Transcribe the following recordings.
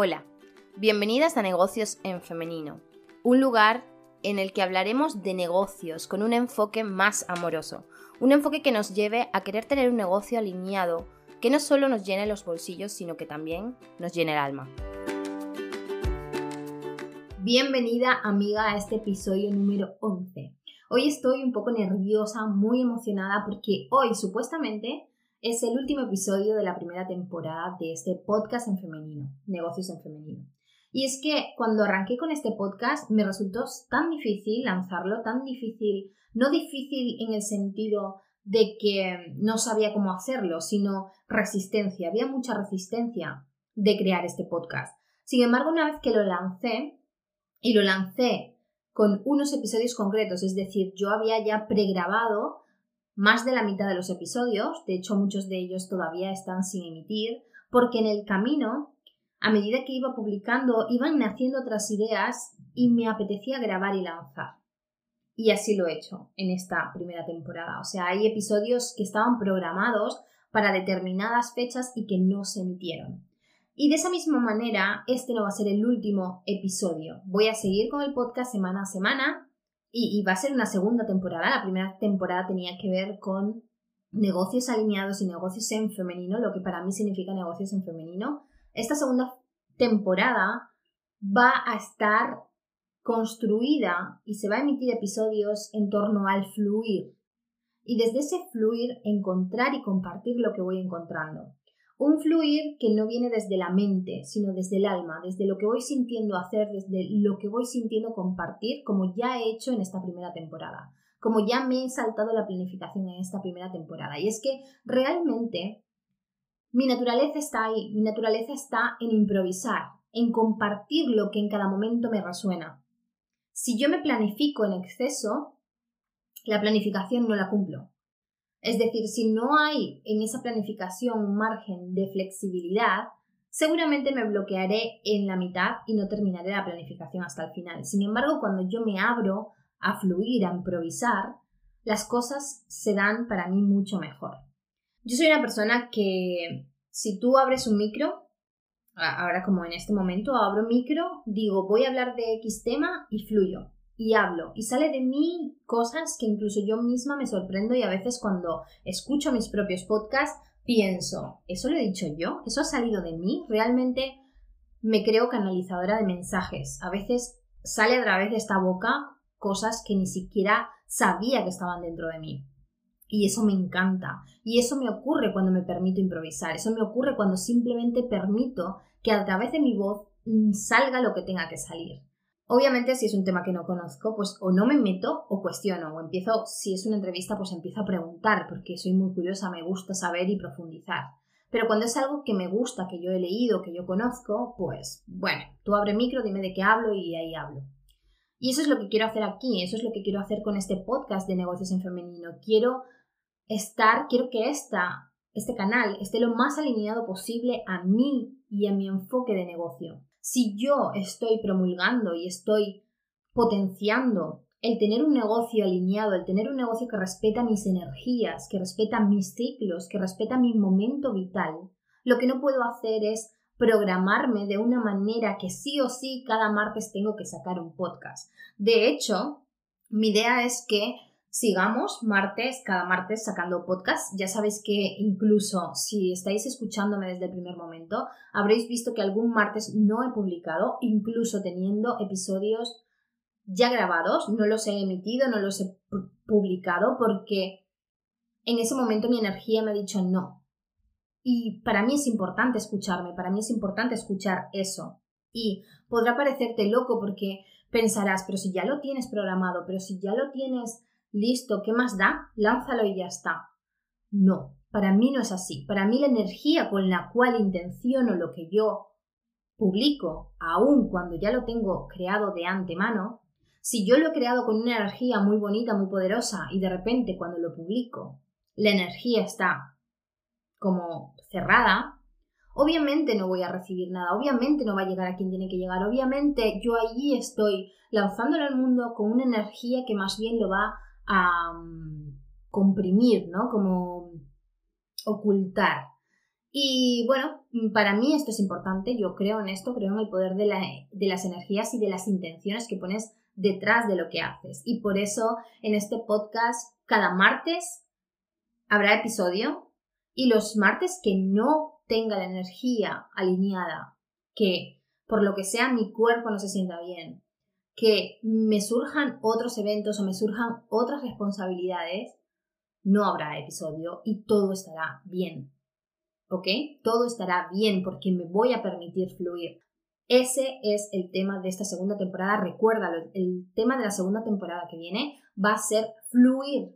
Hola, bienvenidas a Negocios en Femenino, un lugar en el que hablaremos de negocios con un enfoque más amoroso, un enfoque que nos lleve a querer tener un negocio alineado que no solo nos llene los bolsillos, sino que también nos llene el alma. Bienvenida amiga a este episodio número 11. Hoy estoy un poco nerviosa, muy emocionada porque hoy supuestamente es el último episodio de la primera temporada de este podcast en femenino, Negocios en Femenino. Y es que cuando arranqué con este podcast me resultó tan difícil lanzarlo, tan difícil, no difícil en el sentido de que no sabía cómo hacerlo, sino resistencia, había mucha resistencia de crear este podcast. Sin embargo, una vez que lo lancé, y lo lancé con unos episodios concretos, es decir, yo había ya pregrabado más de la mitad de los episodios, de hecho muchos de ellos todavía están sin emitir, porque en el camino, a medida que iba publicando, iban naciendo otras ideas y me apetecía grabar y lanzar. Y así lo he hecho en esta primera temporada. O sea, hay episodios que estaban programados para determinadas fechas y que no se emitieron. Y de esa misma manera, este no va a ser el último episodio. Voy a seguir con el podcast semana a semana y, va a ser una segunda temporada. La primera temporada tenía que ver con negocios alineados y negocios en femenino, lo que para mí significa negocios en femenino. Esta segunda temporada va a estar construida y se va a emitir episodios en torno al fluir. Y desde ese fluir encontrar y compartir lo que voy encontrando. Un fluir que no viene desde la mente, sino desde el alma, desde lo que voy sintiendo hacer, desde lo que voy sintiendo compartir, como ya he hecho en esta primera temporada, como ya me he saltado la planificación en esta primera temporada. Y es que realmente mi naturaleza está ahí, mi naturaleza está en improvisar, en compartir lo que en cada momento me resuena. Si yo me planifico en exceso, la planificación no la cumplo. Es decir, si no hay en esa planificación un margen de flexibilidad, seguramente me bloquearé en la mitad y no terminaré la planificación hasta el final. Sin embargo, cuando yo me abro a fluir, a improvisar, las cosas se dan para mí mucho mejor. Yo soy una persona que si tú abres un micro, ahora como en este momento abro micro, digo voy a hablar de X tema y fluyo y hablo y sale de mí cosas que incluso yo misma me sorprendo y a veces cuando escucho mis propios podcasts pienso, ¿eso lo he dicho yo? ¿Eso ha salido de mí? Realmente me creo canalizadora de mensajes. A veces sale a través de esta boca cosas que ni siquiera sabía que estaban dentro de mí. Y eso me encanta. Y eso me ocurre cuando me permito improvisar. Eso me ocurre cuando simplemente permito que a través de mi voz mm, salga lo que tenga que salir. Obviamente, si es un tema que no conozco, pues o no me meto o cuestiono, o empiezo, si es una entrevista, pues empiezo a preguntar, porque soy muy curiosa, me gusta saber y profundizar. Pero cuando es algo que me gusta, que yo he leído, que yo conozco, pues bueno, tú abre micro, dime de qué hablo y ahí hablo. Y eso es lo que quiero hacer aquí, eso es lo que quiero hacer con este podcast de negocios en femenino. Quiero estar, quiero que esta, este canal esté lo más alineado posible a mí y a mi enfoque de negocio si yo estoy promulgando y estoy potenciando el tener un negocio alineado, el tener un negocio que respeta mis energías, que respeta mis ciclos, que respeta mi momento vital, lo que no puedo hacer es programarme de una manera que sí o sí cada martes tengo que sacar un podcast. De hecho, mi idea es que sigamos martes, cada martes sacando podcast. Ya sabéis que incluso si estáis escuchándome desde el primer momento, habréis visto que algún martes no he publicado, incluso teniendo episodios ya grabados, no los he emitido, no los he publicado porque en ese momento mi energía me ha dicho no. Y para mí es importante escucharme, para mí es importante escuchar eso. Y podrá parecerte loco porque pensarás, pero si ya lo tienes programado, pero si ya lo tienes listo, ¿qué más da? Lánzalo y ya está. No, para mí no es así. Para mí la energía con la cual intenciono lo que yo publico, aun cuando ya lo tengo creado de antemano, si yo lo he creado con una energía muy bonita, muy poderosa, y de repente cuando lo publico, la energía está como cerrada, obviamente no voy a recibir nada, obviamente no va a llegar a quien tiene que llegar, obviamente yo allí estoy lanzándolo al mundo con una energía que más bien lo va a mm, comprimir, ¿no? Como ocultar. Y bueno, para mí esto es importante, yo creo en esto, creo en el poder de, las energías y de las intenciones que pones detrás de lo que haces. Y por eso en este podcast, cada martes habrá episodio y los martes que no tenga la energía alineada, que por lo que sea mi cuerpo no se sienta bien, que me surjan otros eventos o me surjan otras responsabilidades, no habrá episodio y todo estará bien. ¿Ok? Todo estará bien porque me voy a permitir fluir. Ese es el tema de esta segunda temporada. Recuérdalo, el tema de la segunda temporada que viene va a ser fluir.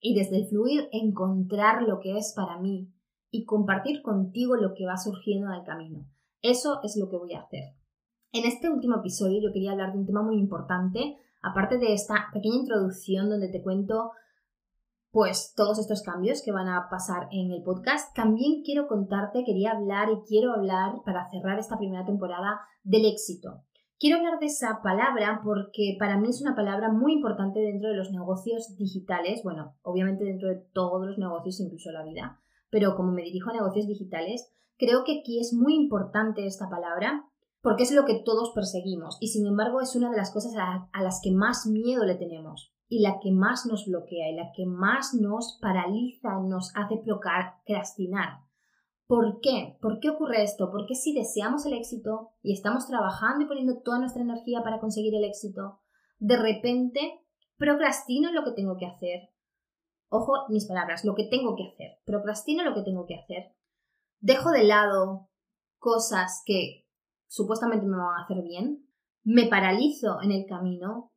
Y desde el fluir encontrar lo que es para mí y compartir contigo lo que va surgiendo en el camino. Eso es lo que voy a hacer. En este último episodio yo quería hablar de un tema muy importante, aparte de esta pequeña introducción donde te cuento pues todos estos cambios que van a pasar en el podcast. También quiero contarte, quería hablar y quiero hablar para cerrar esta primera temporada del éxito. Quiero hablar de esa palabra porque para mí es una palabra muy importante dentro de los negocios digitales, bueno, obviamente dentro de todos los negocios, incluso la vida, pero como me dirijo a negocios digitales, creo que aquí es muy importante esta palabra porque es lo que todos perseguimos y sin embargo es una de las cosas a, las que más miedo le tenemos y la que más nos bloquea y la que más nos paraliza nos hace procrastinar. ¿Por qué? ¿Por qué ocurre esto? Porque si deseamos el éxito y estamos trabajando y poniendo toda nuestra energía para conseguir el éxito, de repente procrastino lo que tengo que hacer. Ojo, mis palabras, lo que tengo que hacer. Procrastino lo que tengo que hacer. Dejo de lado cosas que supuestamente me van a hacer bien. Me paralizo en el camino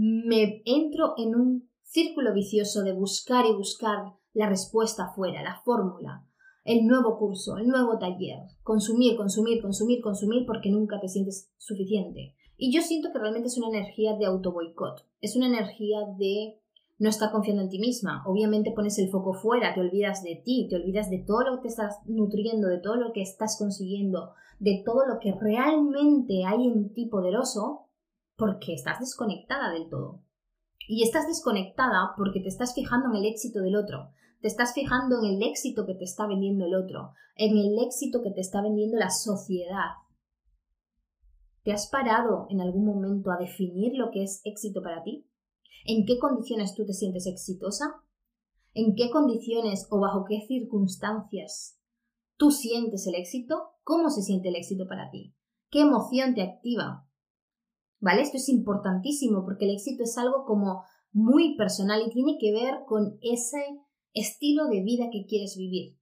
me entro en un círculo vicioso de buscar y buscar la respuesta afuera, la fórmula, el nuevo curso, el nuevo taller, consumir, consumir, consumir, consumir porque nunca te sientes suficiente. Y yo siento que realmente es una energía de auto boicot, es una energía de no estar confiando en ti misma. Obviamente pones el foco fuera, te olvidas de ti, te olvidas de todo lo que te estás nutriendo, de todo lo que estás consiguiendo, de todo lo que realmente hay en ti poderoso porque estás desconectada del todo. Y estás desconectada porque te estás fijando en el éxito del otro, te estás fijando en el éxito que te está vendiendo el otro, en el éxito que te está vendiendo la sociedad. ¿Te has parado en algún momento a definir lo que es éxito para ti? ¿En qué condiciones tú te sientes exitosa? ¿En qué condiciones o bajo qué circunstancias tú sientes el éxito? ¿Cómo se siente el éxito para ti? ¿Qué emoción te activa? ¿Vale? Esto es importantísimo porque el éxito es algo como muy personal y tiene que ver con ese estilo de vida que quieres vivir.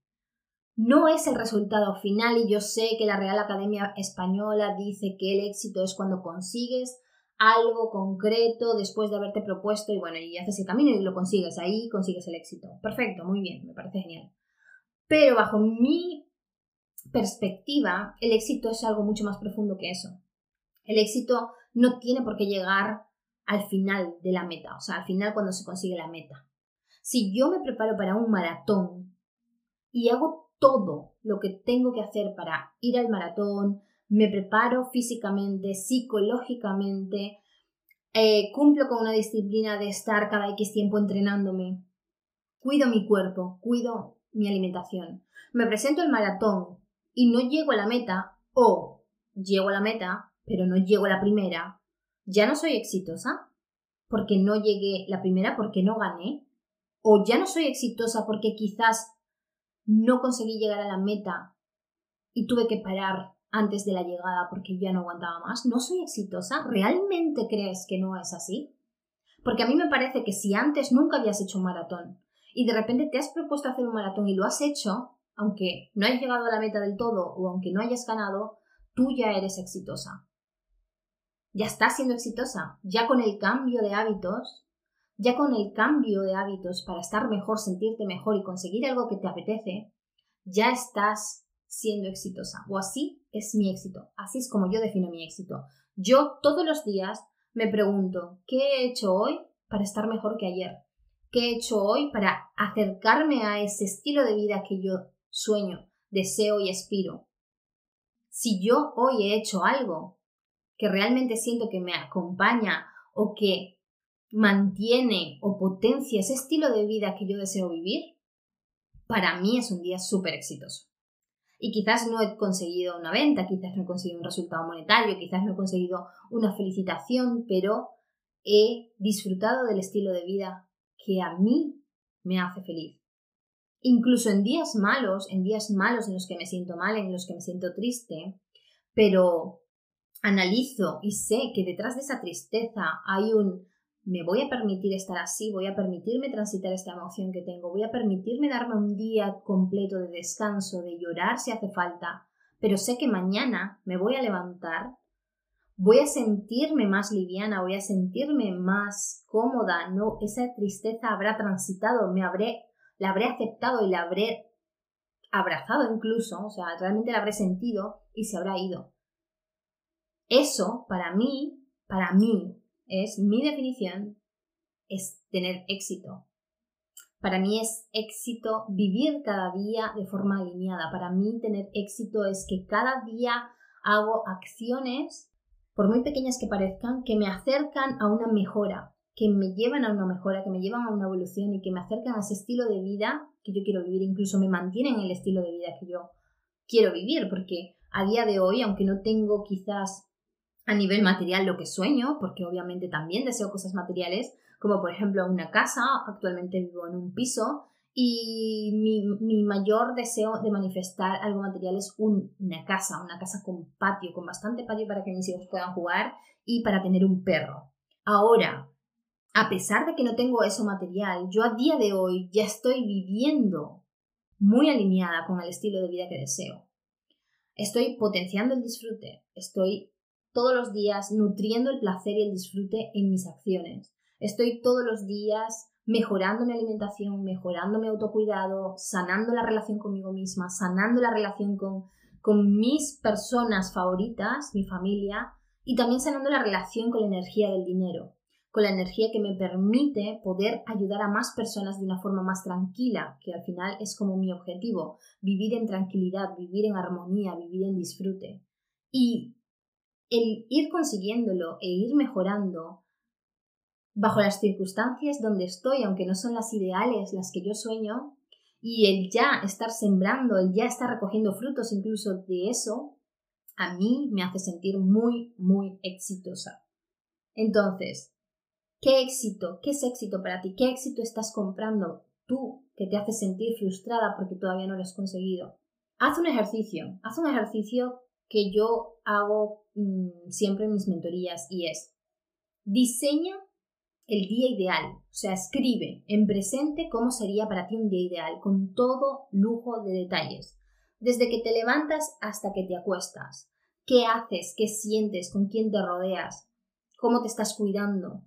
No es el resultado final y yo sé que la Real Academia Española dice que el éxito es cuando consigues algo concreto después de haberte propuesto y bueno, y haces el camino y lo consigues, ahí consigues el éxito. Perfecto, muy bien, me parece genial. Pero bajo mi perspectiva, el éxito es algo mucho más profundo que eso. El éxito no tiene por qué llegar al final de la meta, o sea, al final cuando se consigue la meta. Si yo me preparo para un maratón y hago todo lo que tengo que hacer para ir al maratón, me preparo físicamente, psicológicamente, eh, cumplo con una disciplina de estar cada X tiempo entrenándome, cuido mi cuerpo, cuido mi alimentación, me presento al maratón y no llego a la meta o llego a la meta pero no llego a la primera, ya no soy exitosa porque no llegué la primera porque no gané, o ya no soy exitosa porque quizás no conseguí llegar a la meta y tuve que parar antes de la llegada porque ya no aguantaba más, ¿no soy exitosa? ¿Realmente crees que no es así? Porque a mí me parece que si antes nunca habías hecho un maratón y de repente te has propuesto hacer un maratón y lo has hecho, aunque no hayas llegado a la meta del todo o aunque no hayas ganado, tú ya eres exitosa ya estás siendo exitosa, ya con el cambio de hábitos, ya con el cambio de hábitos para estar mejor, sentirte mejor y conseguir algo que te apetece, ya estás siendo exitosa. O así es mi éxito, así es como yo defino mi éxito. Yo todos los días me pregunto, ¿qué he hecho hoy para estar mejor que ayer? ¿Qué he hecho hoy para acercarme a ese estilo de vida que yo sueño, deseo y aspiro? Si yo hoy he hecho algo que realmente siento que me acompaña o que mantiene o potencia ese estilo de vida que yo deseo vivir, para mí es un día súper exitoso. Y quizás no he conseguido una venta, quizás no he conseguido un resultado monetario, quizás no he conseguido una felicitación, pero he disfrutado del estilo de vida que a mí me hace feliz. Incluso en días malos, en días malos en los que me siento mal, en los que me siento triste, pero analizo y sé que detrás de esa tristeza hay un me voy a permitir estar así, voy a permitirme transitar esta emoción que tengo, voy a permitirme darme un día completo de descanso, de llorar si hace falta, pero sé que mañana me voy a levantar, voy a sentirme más liviana, voy a sentirme más cómoda, no esa tristeza habrá transitado, me habré la habré aceptado y la habré abrazado incluso, o sea, realmente la habré sentido y se habrá ido. Eso para mí, para mí es mi definición, es tener éxito. Para mí es éxito vivir cada día de forma alineada. Para mí tener éxito es que cada día hago acciones, por muy pequeñas que parezcan, que me acercan a una mejora, que me llevan a una mejora, que me llevan a una evolución y que me acercan a ese estilo de vida que yo quiero vivir, incluso me mantienen en el estilo de vida que yo quiero vivir, porque a día de hoy, aunque no tengo quizás a nivel material lo que sueño, porque obviamente también deseo cosas materiales, como por ejemplo una casa, actualmente vivo en un piso, y mi, mayor deseo de manifestar algo material es una casa, una casa con patio, con bastante patio para que mis hijos puedan jugar y para tener un perro. Ahora, a pesar de que no tengo eso material, yo a día de hoy ya estoy viviendo muy alineada con el estilo de vida que deseo. Estoy potenciando el disfrute, estoy todos los días nutriendo el placer y el disfrute en mis acciones. Estoy todos los días mejorando mi alimentación, mejorando mi autocuidado, sanando la relación conmigo misma, sanando la relación con, con mis personas favoritas, mi familia, y también sanando la relación con la energía del dinero, con la energía que me permite poder ayudar a más personas de una forma más tranquila, que al final es como mi objetivo, vivir en tranquilidad, vivir en armonía, vivir en disfrute. Y el ir consiguiéndolo e ir mejorando bajo las circunstancias donde estoy, aunque no son las ideales, las que yo sueño, y el ya estar sembrando, el ya estar recogiendo frutos incluso de eso, a mí me hace sentir muy, muy exitosa. Entonces, ¿qué éxito? ¿Qué es éxito para ti? ¿Qué éxito estás comprando tú que te hace sentir frustrada porque todavía no lo has conseguido? Haz un ejercicio, haz un ejercicio que yo hago mm, siempre en mis mentorías y es diseña el día ideal, o sea, escribe en presente cómo sería para ti un día ideal, con todo lujo de detalles, desde que te levantas hasta que te acuestas, qué haces, qué sientes, con quién te rodeas, cómo te estás cuidando,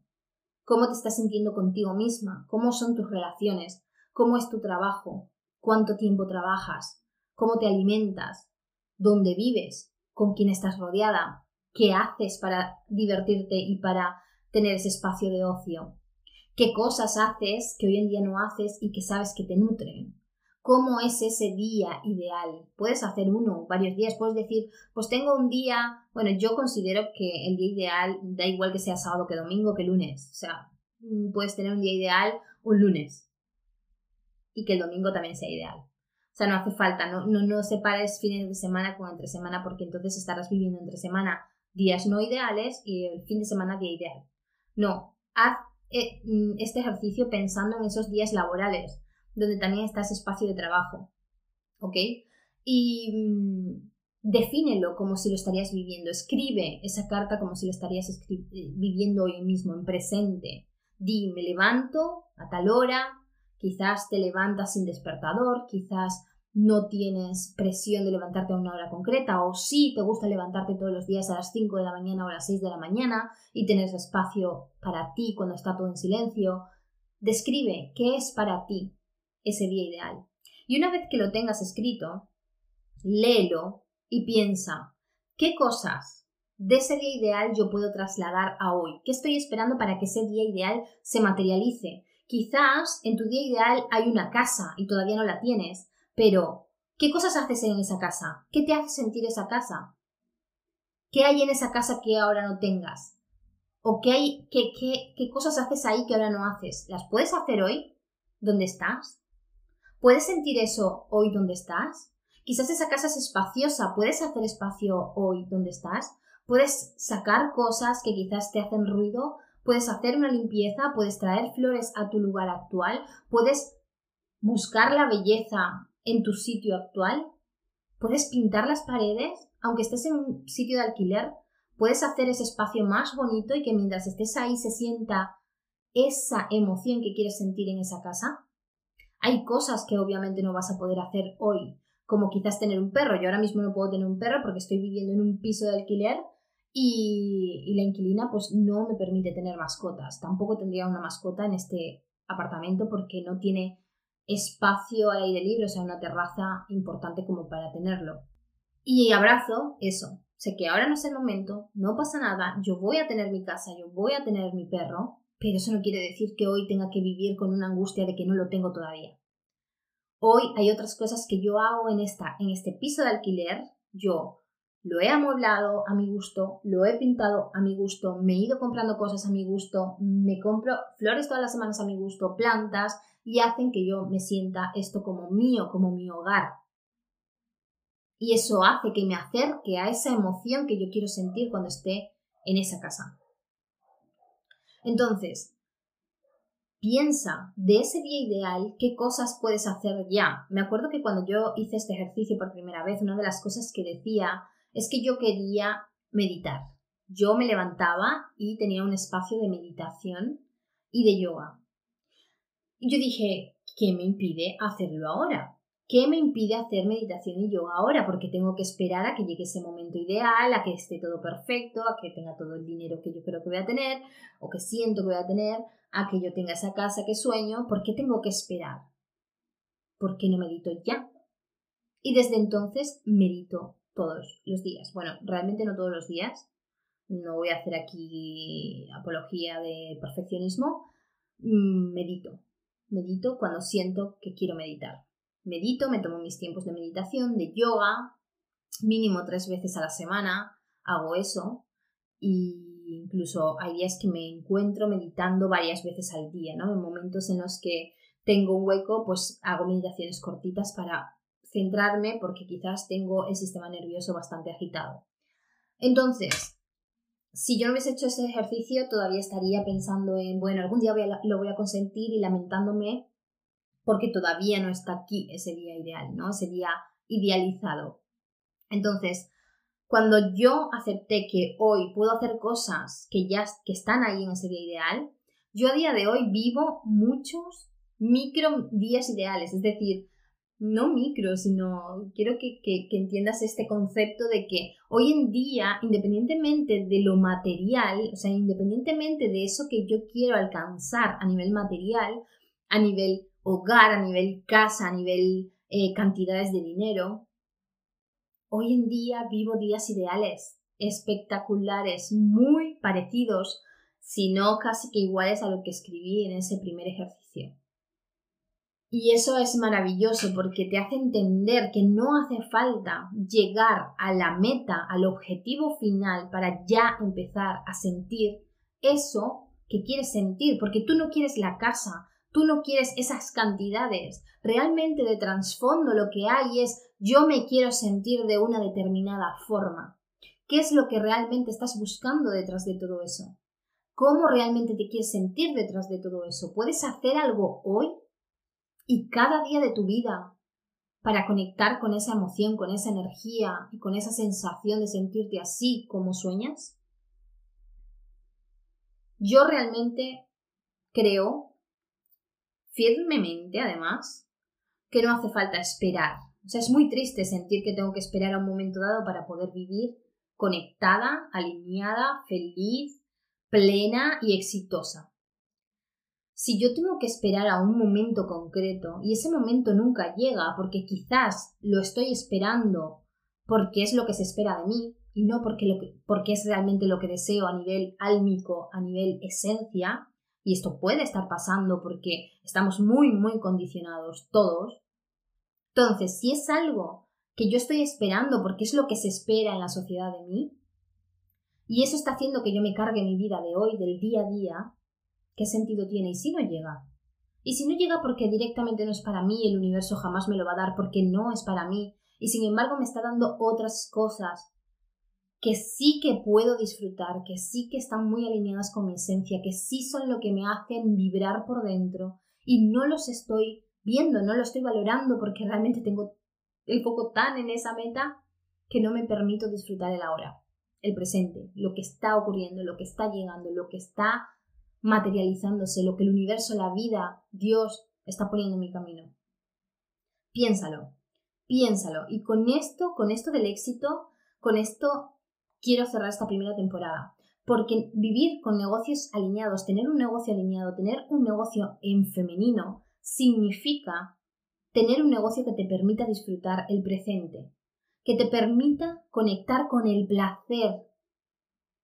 cómo te estás sintiendo contigo misma, cómo son tus relaciones, cómo es tu trabajo, cuánto tiempo trabajas, cómo te alimentas, dónde vives, con quién estás rodeada, qué haces para divertirte y para tener ese espacio de ocio, qué cosas haces que hoy en día no haces y que sabes que te nutren. ¿Cómo es ese día ideal? Puedes hacer uno, varios días, puedes decir, pues tengo un día, bueno, yo considero que el día ideal da igual que sea sábado que domingo que lunes, o sea, mm, puedes tener un día ideal un lunes y que el domingo también sea ideal. O sea, no hace falta, no, no, no separes fines de semana con entre semana porque entonces estarás viviendo entre semana días no ideales y el fin de semana día ideal. No, haz eh, mm, este ejercicio pensando en esos días laborales, donde también está ese espacio de trabajo. ¿Ok? Y mm, defínelo como si lo estarías viviendo. Escribe esa carta como si lo estarías eh, viviendo hoy mismo, en presente. Di, me levanto a tal hora, Quizás te levantas sin despertador, quizás no tienes presión de levantarte a una hora concreta o sí te gusta levantarte todos los días a las 5 de la mañana o a las 6 de la mañana y tener espacio para ti cuando está todo en silencio. Describe qué es para ti ese día ideal. Y una vez que lo tengas escrito, léelo y piensa qué cosas de ese día ideal yo puedo trasladar a hoy. ¿Qué estoy esperando para que ese día ideal se materialice? Quizás en tu día ideal hay una casa y todavía no la tienes, pero ¿qué cosas haces en esa casa? ¿Qué te hace sentir esa casa? ¿Qué hay en esa casa que ahora no tengas? ¿O qué, hay, qué, qué, qué cosas haces ahí que ahora no haces? ¿Las puedes hacer hoy? ¿Dónde estás? ¿Puedes sentir eso hoy donde estás? Quizás esa casa es espaciosa, puedes hacer espacio hoy donde estás, puedes sacar cosas que quizás te hacen ruido, puedes hacer una limpieza, puedes traer flores a tu lugar actual, puedes buscar la belleza en tu sitio actual, puedes pintar las paredes, aunque estés en un sitio de alquiler, puedes hacer ese espacio más bonito y que mientras estés ahí se sienta esa emoción que quieres sentir en esa casa. Hay cosas que obviamente no vas a poder hacer hoy, como quizás tener un perro. Yo ahora mismo no puedo tener un perro porque estoy viviendo en un piso de alquiler y, y la inquilina pues no me permite tener mascotas. Tampoco tendría una mascota en este apartamento porque no tiene espacio al aire libre, o sea, una terraza importante como para tenerlo. Y abrazo eso. Sé que ahora no es el momento, no pasa nada, yo voy a tener mi casa, yo voy a tener mi perro, pero eso no quiere decir que hoy tenga que vivir con una angustia de que no lo tengo todavía. Hoy hay otras cosas que yo hago en, esta, en este piso de alquiler. Yo lo he amueblado a mi gusto, lo he pintado a mi gusto, me he ido comprando cosas a mi gusto, me compro flores todas las semanas a mi gusto, plantas, y hacen que yo me sienta esto como mío, como mi hogar. Y eso hace que me acerque a esa emoción que yo quiero sentir cuando esté en esa casa. Entonces, piensa de ese día ideal qué cosas puedes hacer ya. Me acuerdo que cuando yo hice este ejercicio por primera vez, una de las cosas que decía es que yo quería meditar. Yo me levantaba y tenía un espacio de meditación y de yoga. Y yo dije, ¿qué me impide hacerlo ahora? ¿Qué me impide hacer meditación y yoga ahora? Porque tengo que esperar a que llegue ese momento ideal, a que esté todo perfecto, a que tenga todo el dinero que yo creo que voy a tener o que siento que voy a tener, a que yo tenga esa casa que sueño. ¿Por qué tengo que esperar? ¿Por qué no medito ya? Y desde entonces medito todos los días. Bueno, realmente no todos los días. No voy a hacer aquí apología de perfeccionismo. Mm, medito, Medito cuando siento que quiero meditar. Medito, me tomo mis tiempos de meditación, de yoga, mínimo tres veces a la semana, hago eso. Y incluso hay días que me encuentro meditando varias veces al día, ¿no? En momentos en los que tengo un hueco, pues hago meditaciones cortitas para centrarme porque quizás tengo el sistema nervioso bastante agitado. Entonces, si yo no hubiese hecho ese ejercicio, todavía estaría pensando en, bueno, algún día lo voy a consentir y lamentándome porque todavía no está aquí ese día ideal, ¿no? Ese día idealizado. Entonces, cuando yo acepté que hoy puedo hacer cosas que ya que están ahí en ese día ideal, yo a día de hoy vivo muchos micro días ideales, es decir, no micro, sino quiero que, entiendas este concepto de que hoy en día, independientemente de lo material, o sea, independientemente de eso que yo quiero alcanzar a nivel material, a nivel hogar, a nivel casa, a nivel eh, cantidades de dinero, hoy en día vivo días ideales, espectaculares, muy parecidos, si no casi que iguales a lo que escribí en ese primer ejercicio. Y eso es maravilloso porque te hace entender que no hace falta llegar a la meta, al objetivo final para ya empezar a sentir eso que quieres sentir, porque tú no quieres la casa, tú no quieres esas cantidades. Realmente de trasfondo lo que hay es yo me quiero sentir de una determinada forma. ¿Qué es lo que realmente estás buscando detrás de todo eso? ¿Cómo realmente te quieres sentir detrás de todo eso? ¿Puedes hacer algo hoy y cada día de tu vida para conectar con esa emoción, con esa energía y con esa sensación de sentirte así como sueñas? Yo realmente creo, firmemente además, que no hace falta esperar. O sea, es muy triste sentir que tengo que esperar a un momento dado para poder vivir conectada, alineada, feliz, plena y exitosa si yo tengo que esperar a un momento concreto y ese momento nunca llega porque quizás lo estoy esperando porque es lo que se espera de mí y no porque, lo porque es realmente lo que deseo a nivel álmico, a nivel esencia, y esto puede estar pasando porque estamos muy, muy condicionados todos, entonces si es algo que yo estoy esperando porque es lo que se espera en la sociedad de mí, y eso está haciendo que yo me cargue mi vida de hoy, del día a día, ¿qué sentido tiene? ¿Y si no llega? ¿Y si no llega porque directamente no es para mí, el universo jamás me lo va a dar porque no es para mí? y sin embargo me está dando otras cosas que sí que puedo disfrutar, que sí que están muy alineadas con mi esencia, que sí son lo que me hacen vibrar por dentro y no los estoy viendo, no lo estoy valorando porque realmente tengo el foco tan en esa meta que no me permito disfrutar el ahora, el presente, lo que está ocurriendo, lo que está llegando, lo que está materializándose, lo que el universo, la vida, Dios está poniendo en mi camino. Piénsalo, piénsalo. Y con esto, con esto del éxito, con esto quiero cerrar esta primera temporada. Porque vivir con negocios alineados, tener un negocio alineado, tener un negocio en femenino, significa tener un negocio que te permita disfrutar el presente, que te permita conectar con el placer,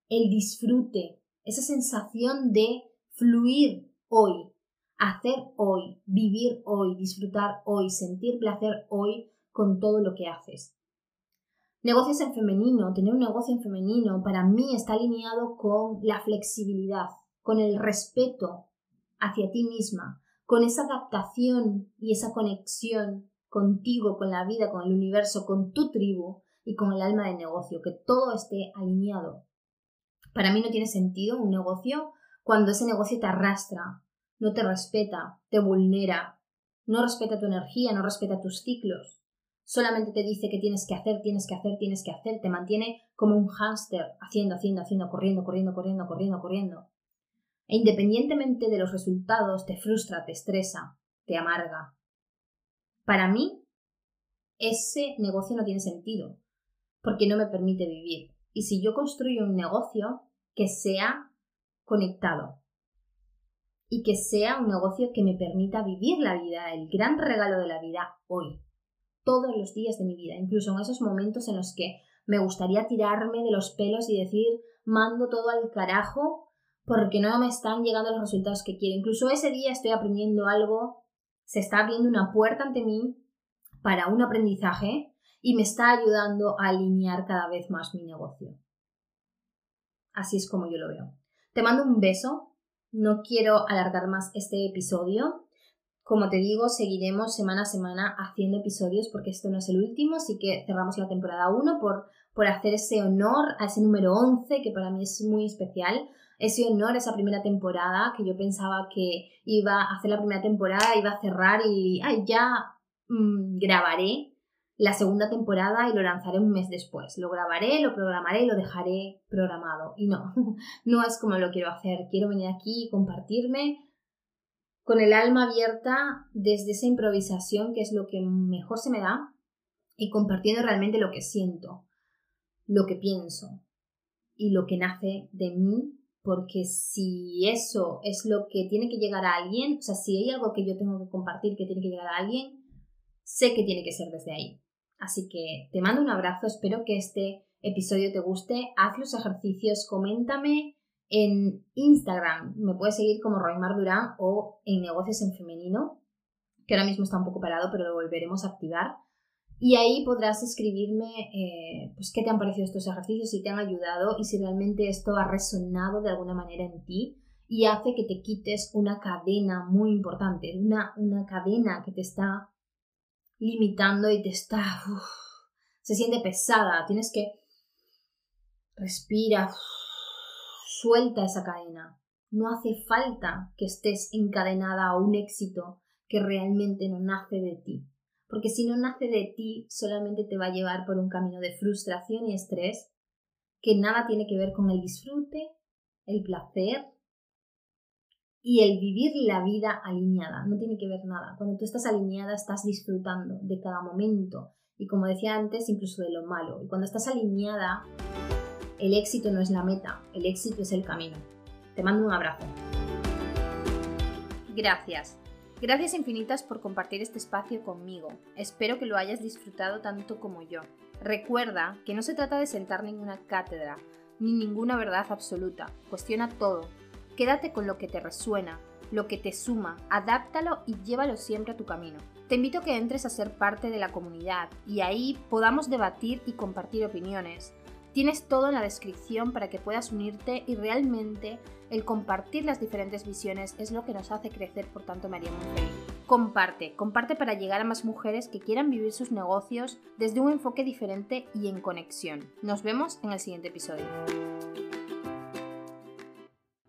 el disfrute, esa sensación de fluir hoy, hacer hoy, vivir hoy, disfrutar hoy, sentir placer hoy con todo lo que haces. Negocios en femenino, tener un negocio en femenino, para mí está alineado con la flexibilidad, con el respeto hacia ti misma, con esa adaptación y esa conexión contigo, con la vida, con el universo, con tu tribu y con el alma de negocio, que todo esté alineado. Para mí no tiene sentido un negocio cuando ese negocio te arrastra, no te respeta, te vulnera, no respeta tu energía, no respeta tus ciclos solamente te dice que tienes que hacer, tienes que hacer, tienes que hacer, te mantiene como un hámster haciendo, haciendo, haciendo, corriendo, corriendo, corriendo, corriendo, corriendo. E independientemente de los resultados, te frustra, te estresa, te amarga. Para mí, ese negocio no tiene sentido, porque no me permite vivir. Y si yo construyo un negocio que sea conectado y que sea un negocio que me permita vivir la vida, el gran regalo de la vida hoy, todos los días de mi vida, incluso en esos momentos en los que me gustaría tirarme de los pelos y decir mando todo al carajo porque no me están llegando los resultados que quiero. Incluso ese día estoy aprendiendo algo, se está abriendo una puerta ante mí para un aprendizaje y me está ayudando a alinear cada vez más mi negocio. Así es como yo lo veo. Te mando un beso. No quiero alargar más este episodio. Como te digo, seguiremos semana a semana haciendo episodios porque esto no es el último, así que cerramos la temporada 1 por, por hacer ese honor a ese número 11 que para mí es muy especial. Ese honor a esa primera temporada que yo pensaba que iba a hacer la primera temporada, iba a cerrar y ya mm, grabaré la segunda temporada y lo lanzaré un mes después. Lo grabaré, lo programaré y lo dejaré programado. Y no, no es como lo quiero hacer. Quiero venir aquí y compartirme con el alma abierta desde esa improvisación, que es lo que mejor se me da, y compartiendo realmente lo que siento, lo que pienso y lo que nace de mí, porque si eso es lo que tiene que llegar a alguien, o sea, si hay algo que yo tengo que compartir que tiene que llegar a alguien, sé que tiene que ser desde ahí. Así que te mando un abrazo, espero que este episodio te guste, haz los ejercicios, coméntame en Instagram me puedes seguir como Roymar Durán o en Negocios en Femenino, que ahora mismo está un poco parado, pero lo volveremos a activar. Y ahí podrás escribirme eh, pues, qué te han parecido estos ejercicios, si te han ayudado y si realmente esto ha resonado de alguna manera en ti y hace que te quites una cadena muy importante, una, una cadena que te está limitando y te está... se siente pesada, tienes que... Respira, Suelta esa cadena. No hace falta que estés encadenada a un éxito que realmente no nace de ti. Porque si no nace de ti, solamente te va a llevar por un camino de frustración y estrés que nada tiene que ver con el disfrute, el placer y el vivir la vida alineada. No tiene que ver nada. Cuando tú estás alineada, estás disfrutando de cada momento. Y como decía antes, incluso de lo malo. Y cuando estás alineada, el éxito no es la meta, el éxito es el camino. Te mando un abrazo. Gracias. Gracias infinitas por compartir este espacio conmigo. Espero que lo hayas disfrutado tanto como yo. Recuerda que no se trata de sentar ninguna cátedra, ni ninguna verdad absoluta. Cuestiona todo. Quédate con lo que te resuena, lo que te suma, adáptalo y llévalo siempre a tu camino. Te invito a que entres a ser parte de la comunidad y ahí podamos debatir y compartir opiniones. Tienes todo en la descripción para que puedas unirte y realmente el compartir las diferentes visiones es lo que nos hace crecer, por tanto María haría. Comparte, comparte para llegar a más mujeres que quieran vivir sus negocios desde un enfoque diferente y en conexión. Nos vemos en el siguiente episodio.